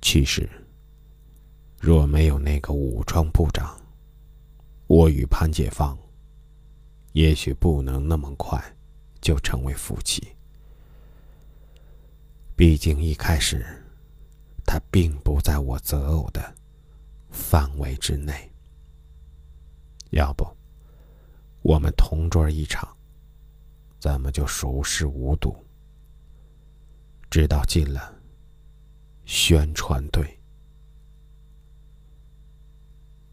其实，若没有那个武装部长，我与潘解放也许不能那么快就成为夫妻。毕竟一开始，他并不在我择偶的范围之内。要不，我们同桌一场，怎么就熟视无睹？直到进了宣传队。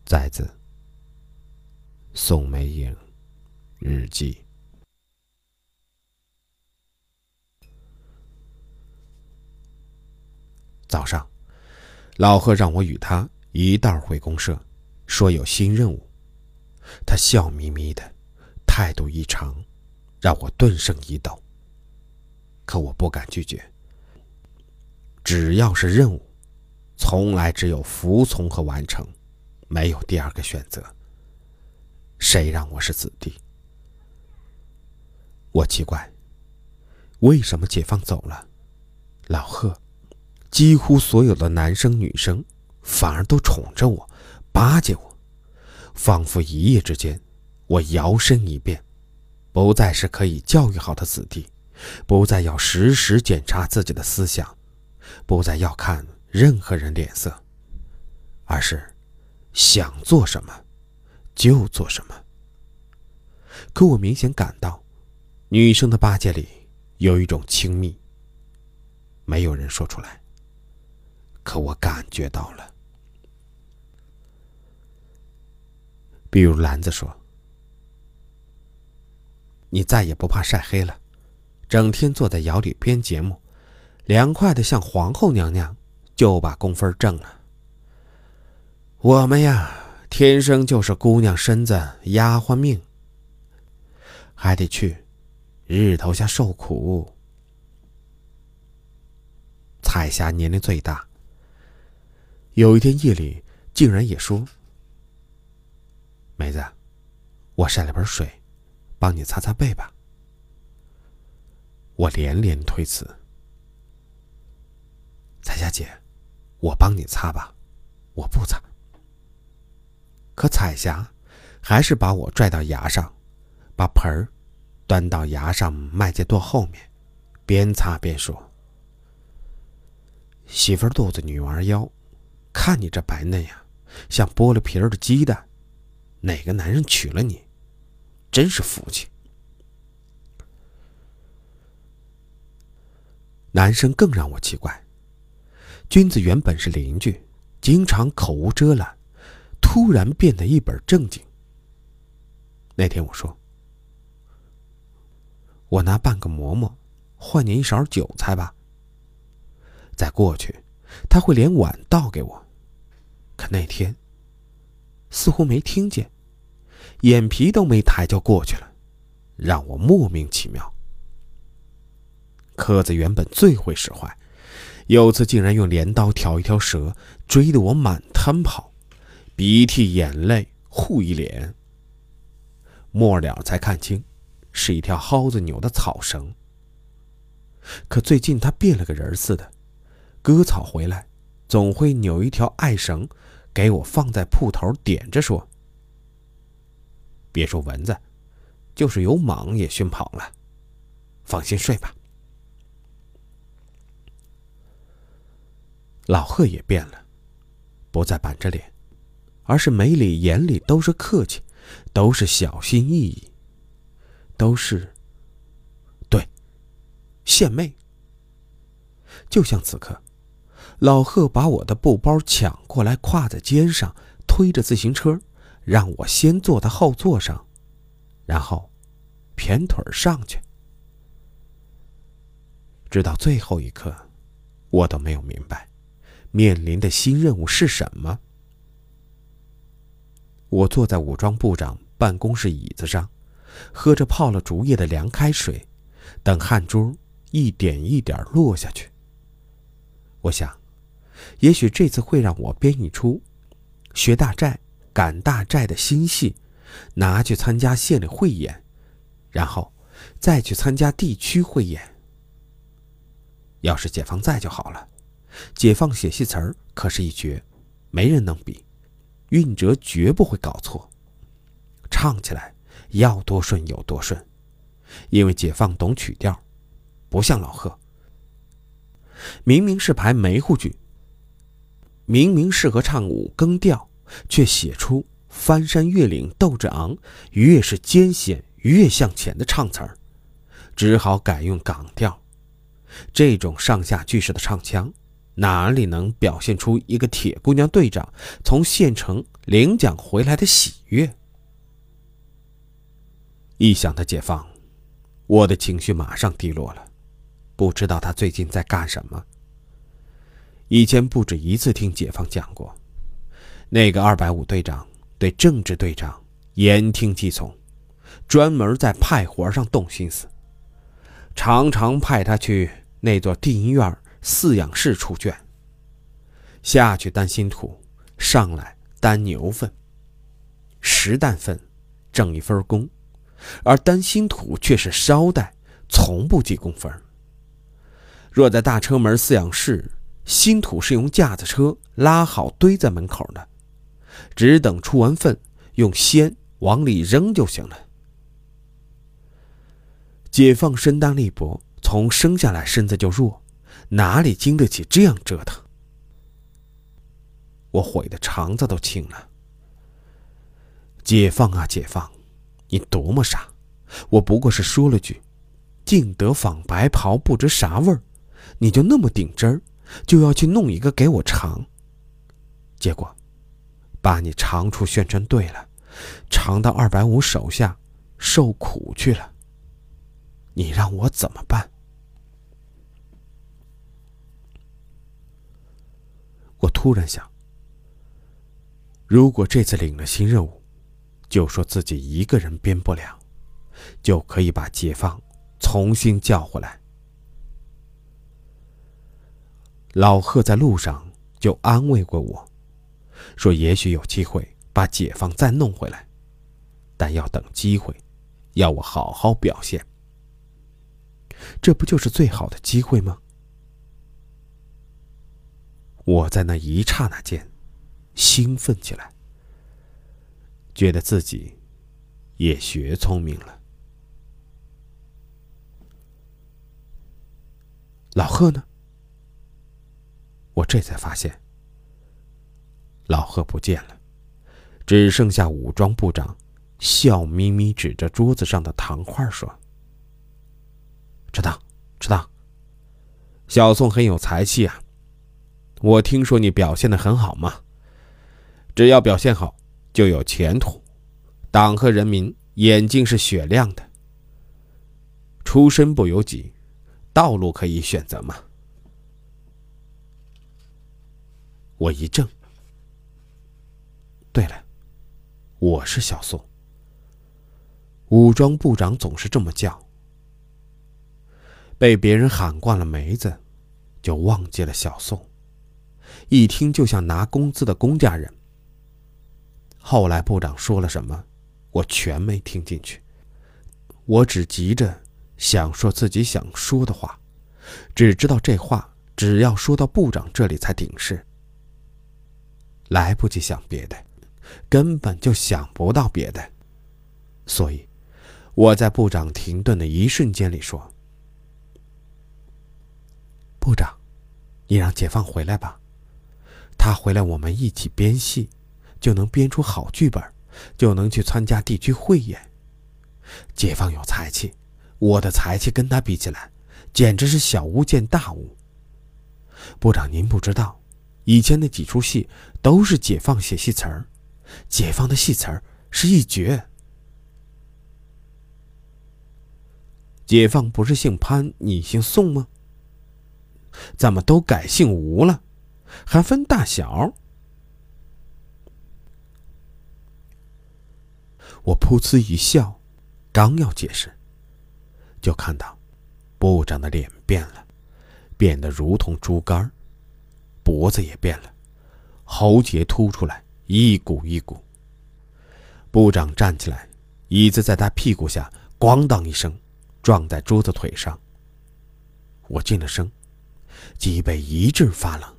再自宋美影日记。早上，老贺让我与他一道回公社，说有新任务。他笑眯眯的，态度异常，让我顿生一抖。可我不敢拒绝。只要是任务，从来只有服从和完成，没有第二个选择。谁让我是子弟？我奇怪，为什么解放走了，老贺，几乎所有的男生女生，反而都宠着我，巴结我。仿佛一夜之间，我摇身一变，不再是可以教育好的子弟，不再要时时检查自己的思想，不再要看任何人脸色，而是想做什么就做什么。可我明显感到，女生的巴结里有一种亲密，没有人说出来，可我感觉到了。比如兰子说：“你再也不怕晒黑了，整天坐在窑里编节目，凉快的像皇后娘娘，就把工分挣了。我们呀，天生就是姑娘身子丫鬟命，还得去日头下受苦。”彩霞年龄最大，有一天夜里竟然也说。梅子，我晒了盆水，帮你擦擦背吧。我连连推辞。彩霞姐，我帮你擦吧，我不擦。可彩霞还是把我拽到崖上，把盆儿端到崖上麦秸垛后面，边擦边说：“媳妇肚子女娃腰，看你这白嫩呀，像剥了皮儿的鸡蛋。”哪个男人娶了你，真是福气。男生更让我奇怪，君子原本是邻居，经常口无遮拦，突然变得一本正经。那天我说：“我拿半个馍馍换你一勺韭菜吧。”再过去，他会连碗倒给我，可那天似乎没听见。眼皮都没抬就过去了，让我莫名其妙。柯子原本最会使坏，有次竟然用镰刀挑一条蛇，追得我满滩跑，鼻涕眼泪糊一脸。末了才看清，是一条蒿子扭的草绳。可最近他变了个人似的，割草回来，总会扭一条艾绳，给我放在铺头点着说。别说蚊子，就是有蟒也熏跑了。放心睡吧。老贺也变了，不再板着脸，而是眉里眼里都是客气，都是小心翼翼，都是对献媚。就像此刻，老贺把我的布包抢过来，挎在肩上，推着自行车。让我先坐在后座上，然后偏腿上去。直到最后一刻，我都没有明白面临的新任务是什么。我坐在武装部长办公室椅子上，喝着泡了竹叶的凉开水，等汗珠一点一点落下去。我想，也许这次会让我编一出学大寨。赶大寨的新戏，拿去参加县里汇演，然后再去参加地区汇演。要是解放在就好了，解放写戏词儿可是一绝，没人能比，韵哲绝不会搞错，唱起来要多顺有多顺，因为解放懂曲调，不像老贺。明明是排梅户剧，明明适合唱五更调，却写出翻山越岭斗志昂，越是艰险越向前的唱词儿，只好改用港调。这种上下句式的唱腔，哪里能表现出一个铁姑娘队长从县城领奖回来的喜悦？一想到解放，我的情绪马上低落了。不知道他最近在干什么。以前不止一次听解放讲过，那个二百五队长对政治队长言听计从，专门在派活上动心思，常常派他去。那座电影院饲养室出圈，下去担新土，上来担牛粪。十担粪，挣一分工，而担新土却是捎带，从不计工分。若在大车门饲养室，新土是用架子车拉好堆在门口的，只等出完粪，用锨往里扔就行了。解放身单力薄。从生下来身子就弱，哪里经得起这样折腾？我悔得肠子都青了。解放啊，解放！你多么傻！我不过是说了句“净得仿白袍不知啥味儿”，你就那么顶真儿，就要去弄一个给我尝。结果，把你尝出宣传队了，尝到二百五手下受苦去了。你让我怎么办？我突然想，如果这次领了新任务，就说自己一个人编不了，就可以把解放重新叫回来。老贺在路上就安慰过我，说也许有机会把解放再弄回来，但要等机会，要我好好表现。这不就是最好的机会吗？我在那一刹那间，兴奋起来，觉得自己也学聪明了。老贺呢？我这才发现，老贺不见了，只剩下武装部长笑眯眯指着桌子上的糖块说：“知道，知道。小宋很有才气啊。”我听说你表现的很好嘛，只要表现好，就有前途，党和人民眼睛是雪亮的。出身不由己，道路可以选择吗？我一怔。对了，我是小宋。武装部长总是这么叫，被别人喊惯了梅子，就忘记了小宋。一听就像拿工资的公家人。后来部长说了什么，我全没听进去。我只急着想说自己想说的话，只知道这话只要说到部长这里才顶事，来不及想别的，根本就想不到别的。所以，我在部长停顿的一瞬间里说：“部长，你让解放回来吧。”他回来，我们一起编戏，就能编出好剧本，就能去参加地区汇演。解放有才气，我的才气跟他比起来，简直是小巫见大巫。部长，您不知道，以前那几出戏都是解放写戏词儿，解放的戏词儿是一绝。解放不是姓潘，你姓宋吗？怎么都改姓吴了？还分大小？我噗呲一笑，刚要解释，就看到部长的脸变了，变得如同猪肝脖子也变了，喉结凸出来，一股一股。部长站起来，椅子在他屁股下咣当一声，撞在桌子腿上。我进了声，脊背一阵发冷，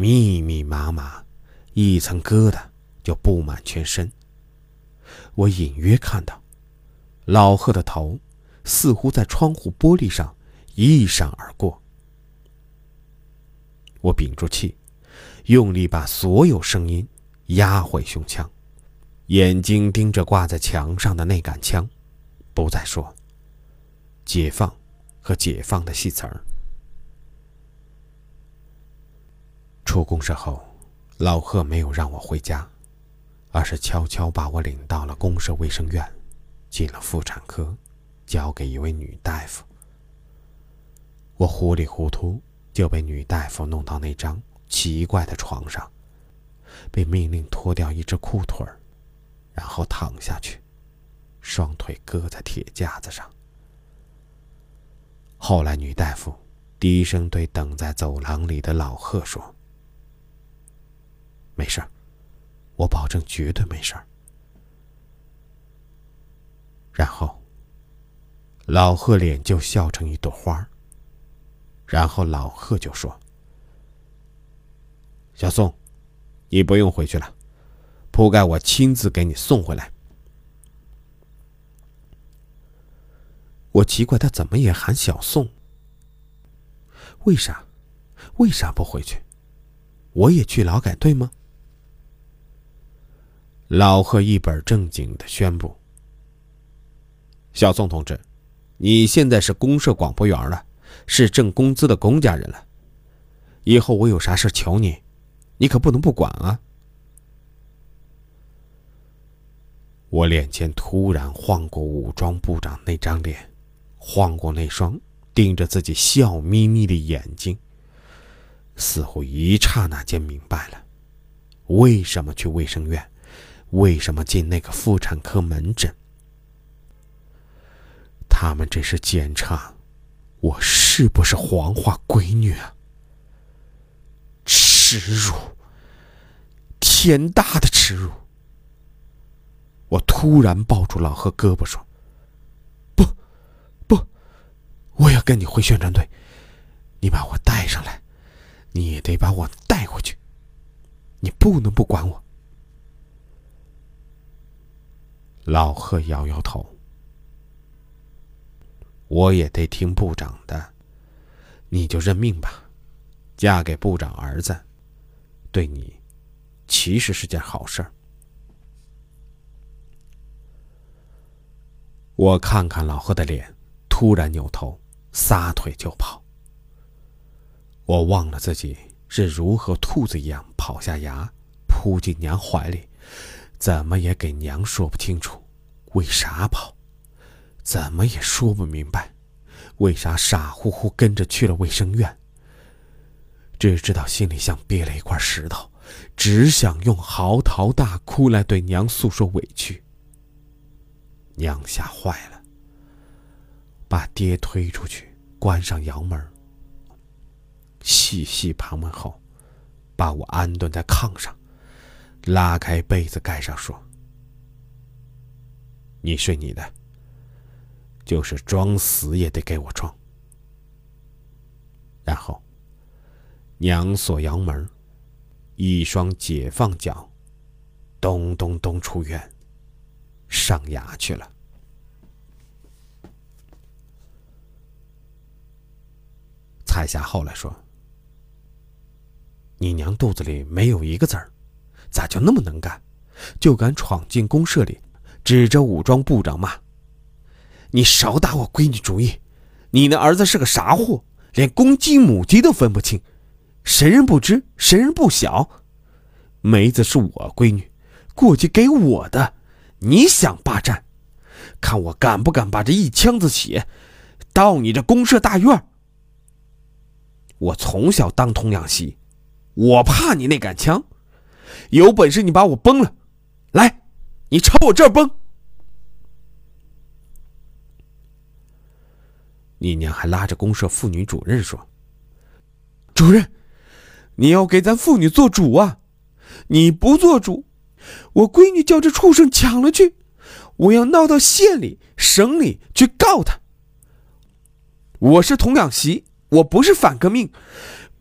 密密麻麻，一层疙瘩就布满全身。我隐约看到，老贺的头似乎在窗户玻璃上一闪而过。我屏住气，用力把所有声音压回胸腔，眼睛盯着挂在墙上的那杆枪，不再说“解放”和“解放”的戏词儿。出公社后，老贺没有让我回家，而是悄悄把我领到了公社卫生院，进了妇产科，交给一位女大夫。我糊里糊涂就被女大夫弄到那张奇怪的床上，被命令脱掉一只裤腿，然后躺下去，双腿搁在铁架子上。后来，女大夫低声对等在走廊里的老贺说。没事儿，我保证绝对没事儿。然后，老贺脸就笑成一朵花然后老贺就说：“小宋，你不用回去了，铺盖我亲自给你送回来。”我奇怪他怎么也喊小宋？为啥？为啥不回去？我也去劳改队吗？老贺一本正经的宣布：“小宋同志，你现在是公社广播员了，是挣工资的公家人了。以后我有啥事求你，你可不能不管啊！”我脸前突然晃过武装部长那张脸，晃过那双盯着自己笑眯眯的眼睛，似乎一刹那间明白了，为什么去卫生院。为什么进那个妇产科门诊？他们这是检查我是不是黄花闺女啊！耻辱，天大的耻辱！我突然抱住老贺胳膊说：“不，不，我要跟你回宣传队，你把我带上来，你也得把我带回去，你不能不管我。”老贺摇摇头，我也得听部长的，你就认命吧。嫁给部长儿子，对你其实是件好事儿。我看看老贺的脸，突然扭头撒腿就跑。我忘了自己是如何兔子一样跑下崖，扑进娘怀里。怎么也给娘说不清楚，为啥跑？怎么也说不明白，为啥傻乎乎跟着去了卫生院？只知道心里像憋了一块石头，只想用嚎啕大哭来对娘诉说委屈。娘吓坏了，把爹推出去，关上窑门，细细盘问后，把我安顿在炕上。拉开被子盖上，说：“你睡你的，就是装死也得给我装。”然后，娘锁阳门，一双解放脚，咚咚咚出院，上牙去了。彩霞后来说：“你娘肚子里没有一个子儿。”咋就那么能干，就敢闯进公社里，指着武装部长骂？你少打我闺女主意！你那儿子是个啥货？连公鸡母鸡都分不清，神人不知，神人不晓。梅子是我闺女，过继给我的，你想霸占？看我敢不敢把这一腔子血倒你这公社大院？我从小当童养媳，我怕你那杆枪。有本事你把我崩了，来，你朝我这儿崩！你娘还拉着公社妇女主任说：“主任，你要给咱妇女做主啊！你不做主，我闺女叫这畜生抢了去，我要闹到县里、省里去告他。我是童养媳，我不是反革命，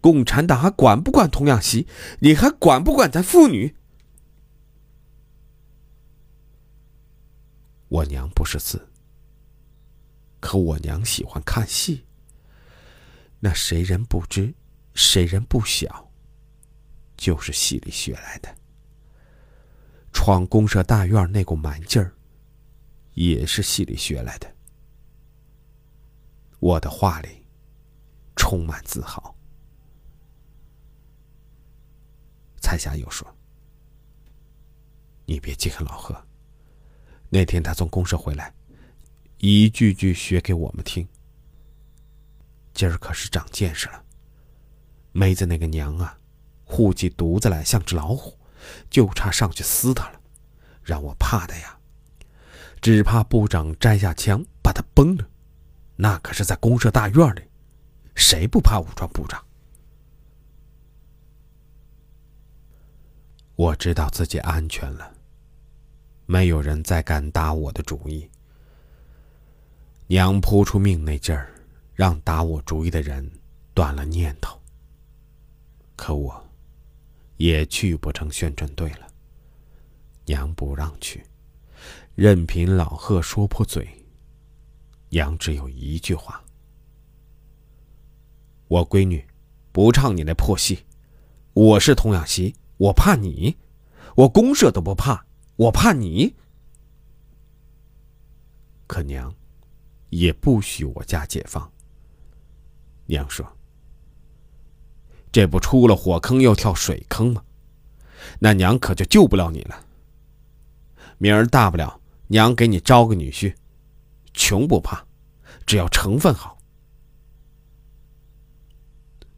共产党还管不管童养媳？你还管不管咱妇女？我娘不识字，可我娘喜欢看戏。那谁人不知，谁人不晓，就是戏里学来的。闯公社大院那股蛮劲儿，也是戏里学来的。我的话里充满自豪。彩霞又说：“你别记恨老贺。那天他从公社回来，一句句学给我们听。今儿可是长见识了。妹子那个娘啊，护起犊子来像只老虎，就差上去撕他了，让我怕的呀，只怕部长摘下枪把他崩了。”那可是在公社大院里，谁不怕武装部长？我知道自己安全了，没有人再敢打我的主意。娘扑出命那劲儿，让打我主意的人断了念头。可我，也去不成宣传队了。娘不让去，任凭老贺说破嘴。娘只有一句话：“我闺女不唱你那破戏，我是童养媳，我怕你，我公社都不怕，我怕你。可娘也不许我家解放。娘说：‘这不出了火坑又跳水坑吗？那娘可就救不了你了。明儿大不了娘给你招个女婿。’”穷不怕，只要成分好。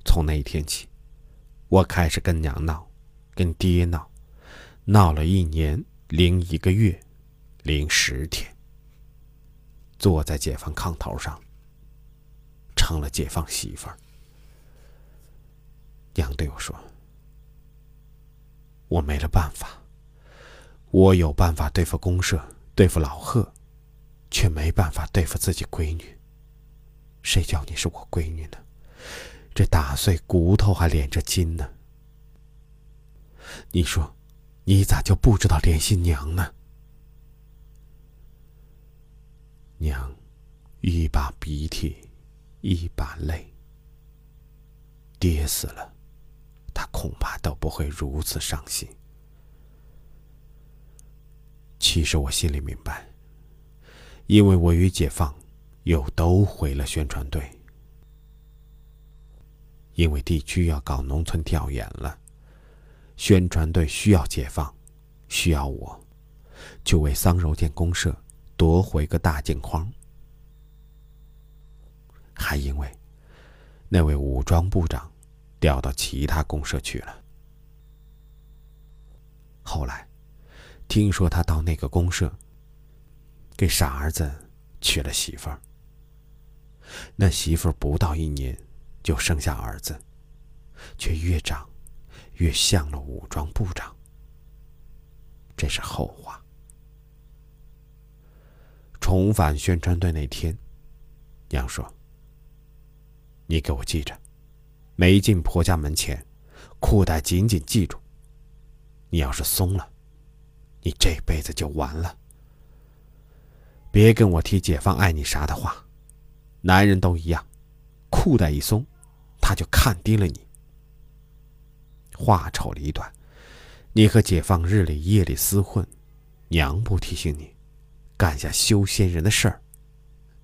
从那一天起，我开始跟娘闹，跟爹闹，闹了一年零一个月，零十天。坐在解放炕头上，成了解放媳妇儿。娘对我说：“我没了办法，我有办法对付公社，对付老贺。”却没办法对付自己闺女。谁叫你是我闺女呢？这打碎骨头还连着筋呢。你说，你咋就不知道联系娘呢？娘，一把鼻涕，一把泪。爹死了，他恐怕都不会如此伤心。其实我心里明白。因为我与解放又都回了宣传队，因为地区要搞农村调研了，宣传队需要解放，需要我，就为桑柔店公社夺回个大镜框。还因为那位武装部长调到其他公社去了，后来听说他到那个公社。给傻儿子娶了媳妇儿，那媳妇儿不到一年就生下儿子，却越长越像了武装部长。这是后话。重返宣传队那天，娘说：“你给我记着，没进婆家门前，裤带紧紧系住。你要是松了，你这辈子就完了。”别跟我提解放爱你啥的话，男人都一样，裤带一松，他就看低了你。话丑理短，你和解放日里夜里厮混，娘不提醒你，干下修仙人的事儿，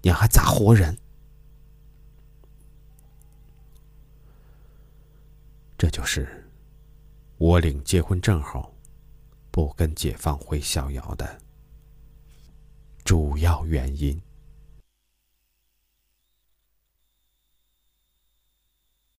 娘还咋活人？这就是我领结婚证后，不跟解放回逍遥的。主要原因。